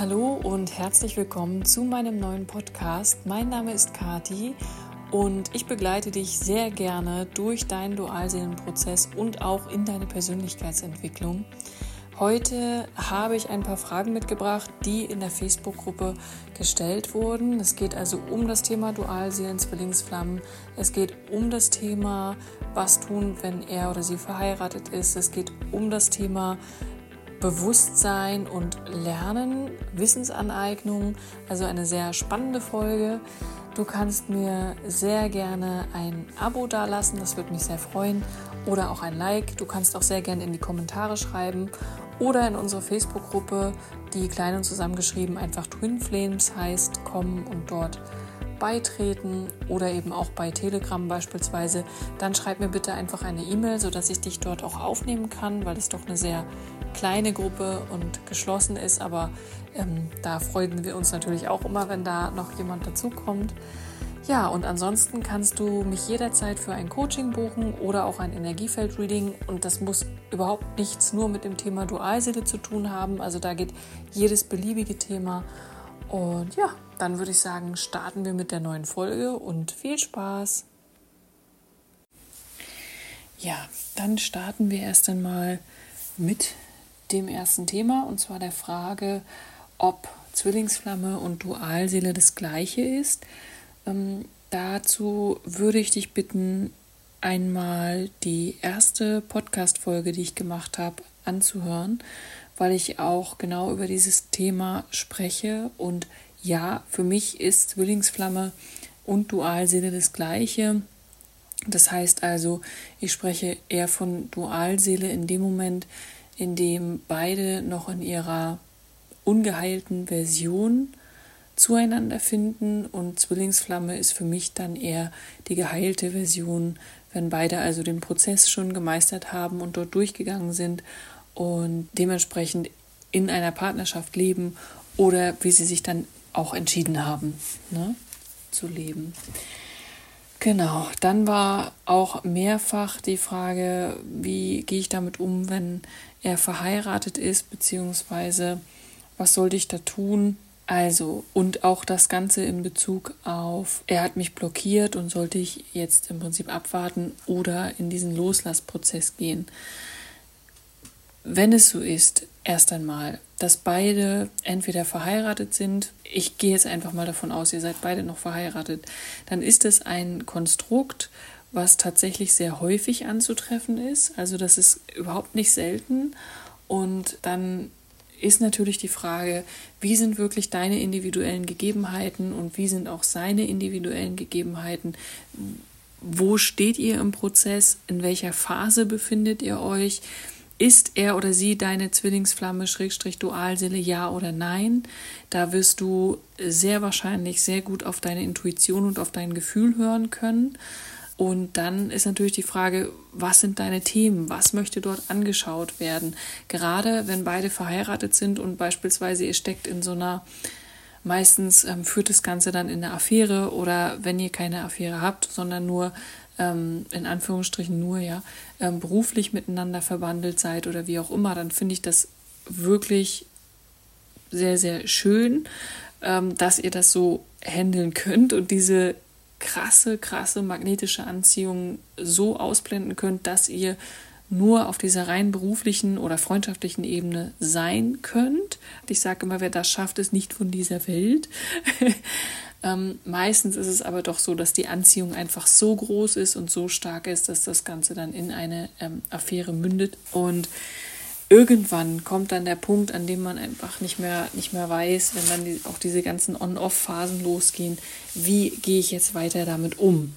Hallo und herzlich willkommen zu meinem neuen Podcast. Mein Name ist Kati und ich begleite dich sehr gerne durch deinen Dualseelenprozess und auch in deine Persönlichkeitsentwicklung. Heute habe ich ein paar Fragen mitgebracht, die in der Facebook-Gruppe gestellt wurden. Es geht also um das Thema Dualseelen, Zwillingsflammen. Es geht um das Thema, was tun, wenn er oder sie verheiratet ist. Es geht um das Thema Bewusstsein und Lernen, Wissensaneignung. Also eine sehr spannende Folge. Du kannst mir sehr gerne ein Abo dalassen, das würde mich sehr freuen. Oder auch ein Like. Du kannst auch sehr gerne in die Kommentare schreiben. Oder in unsere Facebook-Gruppe, die klein und zusammengeschrieben einfach Twin Flames heißt, kommen und dort beitreten oder eben auch bei Telegram beispielsweise, dann schreib mir bitte einfach eine E-Mail, sodass ich dich dort auch aufnehmen kann, weil es doch eine sehr kleine Gruppe und geschlossen ist. Aber ähm, da freuen wir uns natürlich auch immer, wenn da noch jemand dazukommt. Ja, und ansonsten kannst du mich jederzeit für ein Coaching buchen oder auch ein Energiefeld-Reading. Und das muss überhaupt nichts nur mit dem Thema Dualseele zu tun haben. Also da geht jedes beliebige Thema. Und ja, dann würde ich sagen, starten wir mit der neuen Folge und viel Spaß. Ja, dann starten wir erst einmal mit dem ersten Thema und zwar der Frage, ob Zwillingsflamme und Dualseele das gleiche ist. Ähm, dazu würde ich dich bitten, einmal die erste Podcast-Folge, die ich gemacht habe, anzuhören, weil ich auch genau über dieses Thema spreche. Und ja, für mich ist Zwillingsflamme und Dualseele das gleiche. Das heißt also, ich spreche eher von Dualseele in dem Moment, in dem beide noch in ihrer ungeheilten Version zueinander finden und Zwillingsflamme ist für mich dann eher die geheilte Version, wenn beide also den Prozess schon gemeistert haben und dort durchgegangen sind und dementsprechend in einer Partnerschaft leben oder wie sie sich dann auch entschieden haben, ne, zu leben. Genau, dann war auch mehrfach die Frage, wie gehe ich damit um, wenn er verheiratet ist, beziehungsweise was sollte ich da tun, also, und auch das Ganze in Bezug auf, er hat mich blockiert und sollte ich jetzt im Prinzip abwarten oder in diesen Loslassprozess gehen. Wenn es so ist, erst einmal, dass beide entweder verheiratet sind, ich gehe jetzt einfach mal davon aus, ihr seid beide noch verheiratet, dann ist es ein Konstrukt, was tatsächlich sehr häufig anzutreffen ist. Also das ist überhaupt nicht selten. Und dann ist natürlich die Frage, wie sind wirklich deine individuellen Gegebenheiten und wie sind auch seine individuellen Gegebenheiten? Wo steht ihr im Prozess? In welcher Phase befindet ihr euch? Ist er oder sie deine Zwillingsflamme, Schrägstrich Dualseele, ja oder nein? Da wirst du sehr wahrscheinlich sehr gut auf deine Intuition und auf dein Gefühl hören können. Und dann ist natürlich die Frage, was sind deine Themen? Was möchte dort angeschaut werden? Gerade wenn beide verheiratet sind und beispielsweise ihr steckt in so einer, meistens ähm, führt das Ganze dann in eine Affäre oder wenn ihr keine Affäre habt, sondern nur ähm, in Anführungsstrichen nur, ja, ähm, beruflich miteinander verwandelt seid oder wie auch immer, dann finde ich das wirklich sehr, sehr schön, ähm, dass ihr das so handeln könnt und diese krasse, krasse magnetische Anziehung so ausblenden könnt, dass ihr nur auf dieser rein beruflichen oder freundschaftlichen Ebene sein könnt. Ich sage immer, wer das schafft, ist nicht von dieser Welt. ähm, meistens ist es aber doch so, dass die Anziehung einfach so groß ist und so stark ist, dass das Ganze dann in eine ähm, Affäre mündet. Und irgendwann kommt dann der Punkt, an dem man einfach nicht mehr, nicht mehr weiß, wenn dann die, auch diese ganzen On-Off-Phasen losgehen, wie gehe ich jetzt weiter damit um?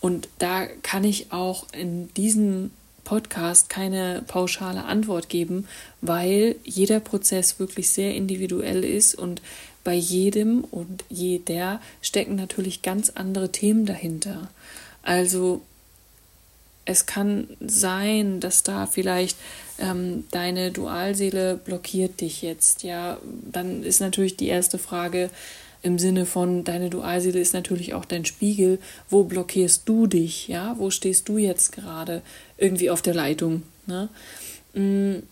Und da kann ich auch in diesem Podcast keine pauschale Antwort geben, weil jeder Prozess wirklich sehr individuell ist und bei jedem und jeder stecken natürlich ganz andere Themen dahinter. Also es kann sein, dass da vielleicht ähm, deine Dualseele blockiert dich jetzt. Ja, dann ist natürlich die erste Frage im Sinne von deine Dualseele ist natürlich auch dein Spiegel. Wo blockierst du dich? Ja, wo stehst du jetzt gerade irgendwie auf der Leitung? Ne? Mm,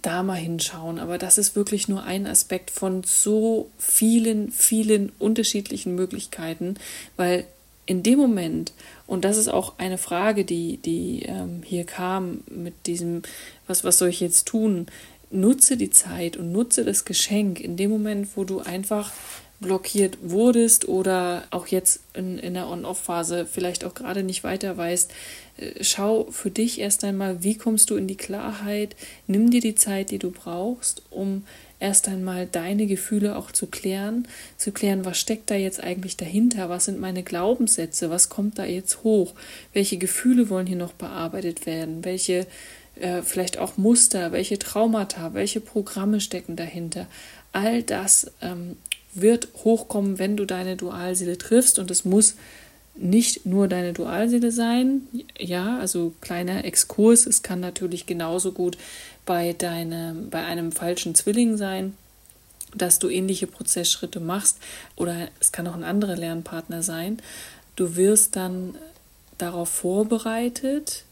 da mal hinschauen. Aber das ist wirklich nur ein Aspekt von so vielen, vielen unterschiedlichen Möglichkeiten, weil in dem Moment, und das ist auch eine Frage, die, die ähm, hier kam mit diesem, was, was soll ich jetzt tun? Nutze die Zeit und nutze das Geschenk in dem Moment, wo du einfach blockiert wurdest oder auch jetzt in, in der On-Off-Phase vielleicht auch gerade nicht weiter weißt, äh, schau für dich erst einmal, wie kommst du in die Klarheit, nimm dir die Zeit, die du brauchst, um erst einmal deine Gefühle auch zu klären, zu klären, was steckt da jetzt eigentlich dahinter, was sind meine Glaubenssätze, was kommt da jetzt hoch, welche Gefühle wollen hier noch bearbeitet werden, welche äh, vielleicht auch Muster, welche Traumata, welche Programme stecken dahinter. All das ähm, wird hochkommen, wenn du deine Dualseele triffst und es muss nicht nur deine Dualseele sein. Ja, also kleiner Exkurs, es kann natürlich genauso gut bei deinem, bei einem falschen Zwilling sein, dass du ähnliche Prozessschritte machst oder es kann auch ein anderer Lernpartner sein. Du wirst dann darauf vorbereitet,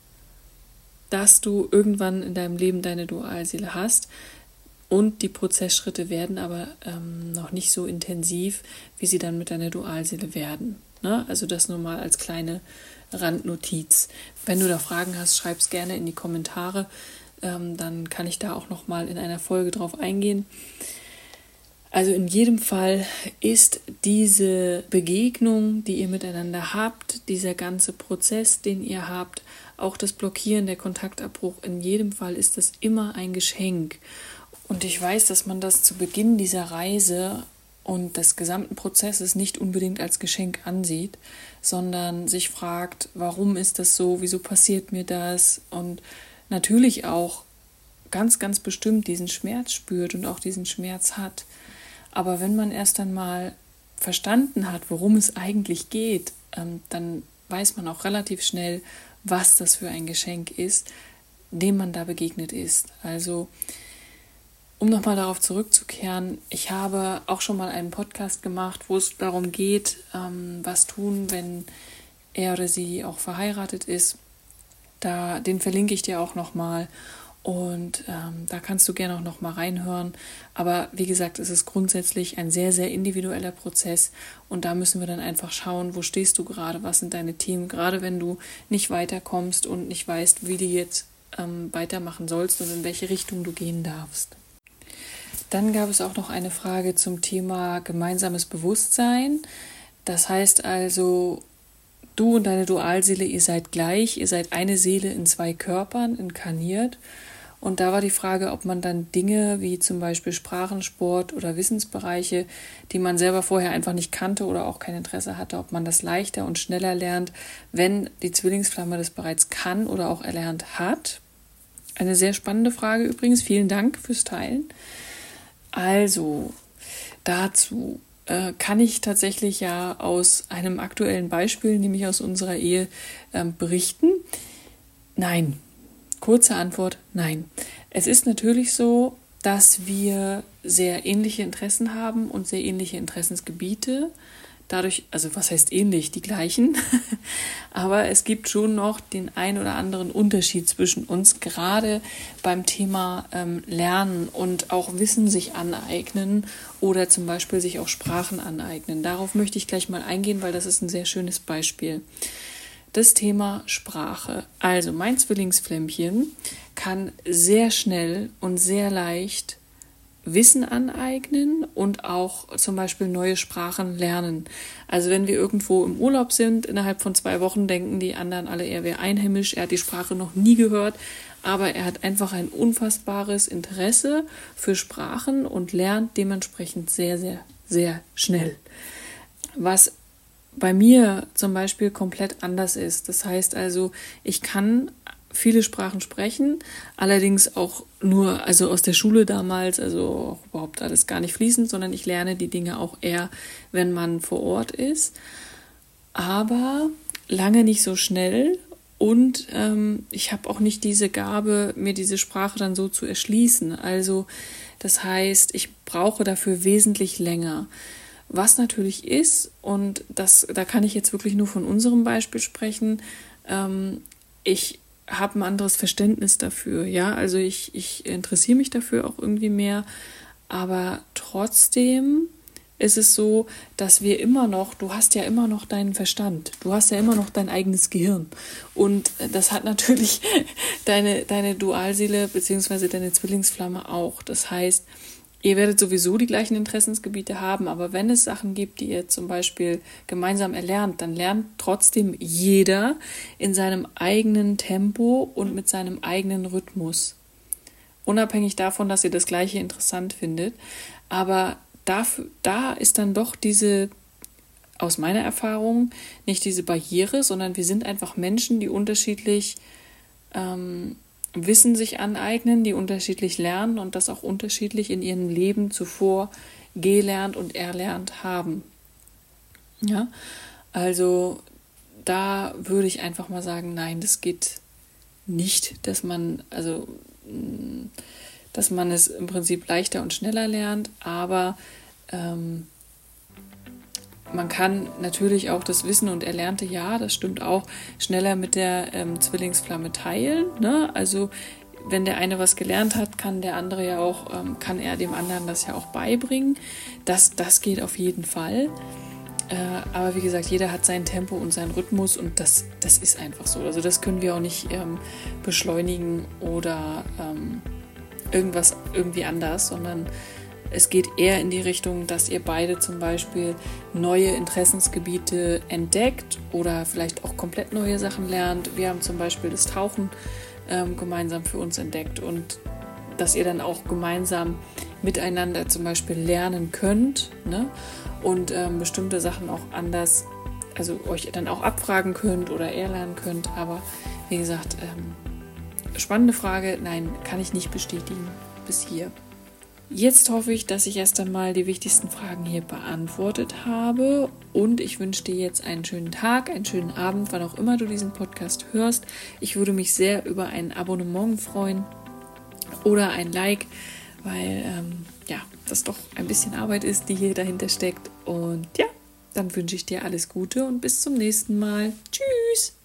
dass du irgendwann in deinem Leben deine Dualseele hast. Und die Prozessschritte werden aber ähm, noch nicht so intensiv, wie sie dann mit deiner Dualseele werden. Ne? Also das nur mal als kleine Randnotiz. Wenn du da Fragen hast, schreib es gerne in die Kommentare. Ähm, dann kann ich da auch noch mal in einer Folge drauf eingehen. Also in jedem Fall ist diese Begegnung, die ihr miteinander habt, dieser ganze Prozess, den ihr habt, auch das Blockieren, der Kontaktabbruch, in jedem Fall ist das immer ein Geschenk. Und ich weiß, dass man das zu Beginn dieser Reise und des gesamten Prozesses nicht unbedingt als Geschenk ansieht, sondern sich fragt, warum ist das so, wieso passiert mir das und natürlich auch ganz, ganz bestimmt diesen Schmerz spürt und auch diesen Schmerz hat. Aber wenn man erst einmal verstanden hat, worum es eigentlich geht, ähm, dann weiß man auch relativ schnell, was das für ein Geschenk ist, dem man da begegnet ist. Also um nochmal darauf zurückzukehren, ich habe auch schon mal einen Podcast gemacht, wo es darum geht, ähm, was tun, wenn er oder sie auch verheiratet ist. Da, den verlinke ich dir auch nochmal. Und ähm, da kannst du gerne auch nochmal reinhören. Aber wie gesagt, es ist grundsätzlich ein sehr, sehr individueller Prozess. Und da müssen wir dann einfach schauen, wo stehst du gerade, was sind deine Themen, gerade wenn du nicht weiterkommst und nicht weißt, wie du jetzt ähm, weitermachen sollst und in welche Richtung du gehen darfst. Dann gab es auch noch eine Frage zum Thema gemeinsames Bewusstsein. Das heißt also, du und deine Dualseele, ihr seid gleich, ihr seid eine Seele in zwei Körpern inkarniert. Und da war die Frage, ob man dann Dinge wie zum Beispiel Sprachensport oder Wissensbereiche, die man selber vorher einfach nicht kannte oder auch kein Interesse hatte, ob man das leichter und schneller lernt, wenn die Zwillingsflamme das bereits kann oder auch erlernt hat. Eine sehr spannende Frage übrigens. Vielen Dank fürs Teilen. Also, dazu äh, kann ich tatsächlich ja aus einem aktuellen Beispiel, nämlich aus unserer Ehe, äh, berichten. Nein. Kurze Antwort, nein. Es ist natürlich so, dass wir sehr ähnliche Interessen haben und sehr ähnliche Interessensgebiete dadurch, also was heißt ähnlich, die gleichen, aber es gibt schon noch den ein oder anderen Unterschied zwischen uns, gerade beim Thema ähm, Lernen und auch Wissen sich aneignen oder zum Beispiel sich auch Sprachen aneignen. Darauf möchte ich gleich mal eingehen, weil das ist ein sehr schönes Beispiel. Das Thema Sprache. Also mein Zwillingsflämmchen kann sehr schnell und sehr leicht Wissen aneignen und auch zum Beispiel neue Sprachen lernen. Also wenn wir irgendwo im Urlaub sind, innerhalb von zwei Wochen denken die anderen alle, er wäre einheimisch, er hat die Sprache noch nie gehört, aber er hat einfach ein unfassbares Interesse für Sprachen und lernt dementsprechend sehr, sehr, sehr schnell. Was bei mir zum Beispiel komplett anders ist. Das heißt also, ich kann viele Sprachen sprechen, allerdings auch nur, also aus der Schule damals, also überhaupt alles gar nicht fließend, sondern ich lerne die Dinge auch eher, wenn man vor Ort ist. Aber lange nicht so schnell und ähm, ich habe auch nicht diese Gabe, mir diese Sprache dann so zu erschließen. Also das heißt, ich brauche dafür wesentlich länger. Was natürlich ist, und das, da kann ich jetzt wirklich nur von unserem Beispiel sprechen, ähm, ich habe ein anderes Verständnis dafür, ja. Also ich, ich interessiere mich dafür auch irgendwie mehr, aber trotzdem ist es so, dass wir immer noch, du hast ja immer noch deinen Verstand, du hast ja immer noch dein eigenes Gehirn. Und das hat natürlich deine, deine Dualseele bzw. deine Zwillingsflamme auch. Das heißt, ihr werdet sowieso die gleichen Interessensgebiete haben, aber wenn es Sachen gibt, die ihr zum Beispiel gemeinsam erlernt, dann lernt trotzdem jeder in seinem eigenen Tempo und mit seinem eigenen Rhythmus. Unabhängig davon, dass ihr das gleiche interessant findet. Aber dafür, da ist dann doch diese, aus meiner Erfahrung, nicht diese Barriere, sondern wir sind einfach Menschen, die unterschiedlich ähm, Wissen sich aneignen, die unterschiedlich lernen und das auch unterschiedlich in ihrem Leben zuvor gelernt und erlernt haben. Ja, also da würde ich einfach mal sagen, nein, das geht nicht, dass man, also dass man es im Prinzip leichter und schneller lernt, aber ähm, man kann natürlich auch das Wissen und Erlernte, ja, das stimmt auch, schneller mit der ähm, Zwillingsflamme teilen. Ne? Also wenn der eine was gelernt hat, kann der andere ja auch, ähm, kann er dem anderen das ja auch beibringen. Das, das geht auf jeden Fall. Äh, aber wie gesagt, jeder hat sein Tempo und seinen Rhythmus und das, das ist einfach so. Also das können wir auch nicht ähm, beschleunigen oder ähm, irgendwas irgendwie anders, sondern es geht eher in die Richtung, dass ihr beide zum Beispiel neue Interessensgebiete entdeckt oder vielleicht auch komplett neue Sachen lernt. Wir haben zum Beispiel das Tauchen ähm, gemeinsam für uns entdeckt und dass ihr dann auch gemeinsam miteinander zum Beispiel lernen könnt ne? und ähm, bestimmte Sachen auch anders, also euch dann auch abfragen könnt oder eher lernen könnt. Aber wie gesagt, ähm, spannende Frage. Nein, kann ich nicht bestätigen bis hier. Jetzt hoffe ich, dass ich erst einmal die wichtigsten Fragen hier beantwortet habe und ich wünsche dir jetzt einen schönen Tag, einen schönen Abend, wann auch immer du diesen Podcast hörst. Ich würde mich sehr über ein Abonnement freuen oder ein Like, weil ähm, ja, das doch ein bisschen Arbeit ist, die hier dahinter steckt. Und ja, dann wünsche ich dir alles Gute und bis zum nächsten Mal. Tschüss!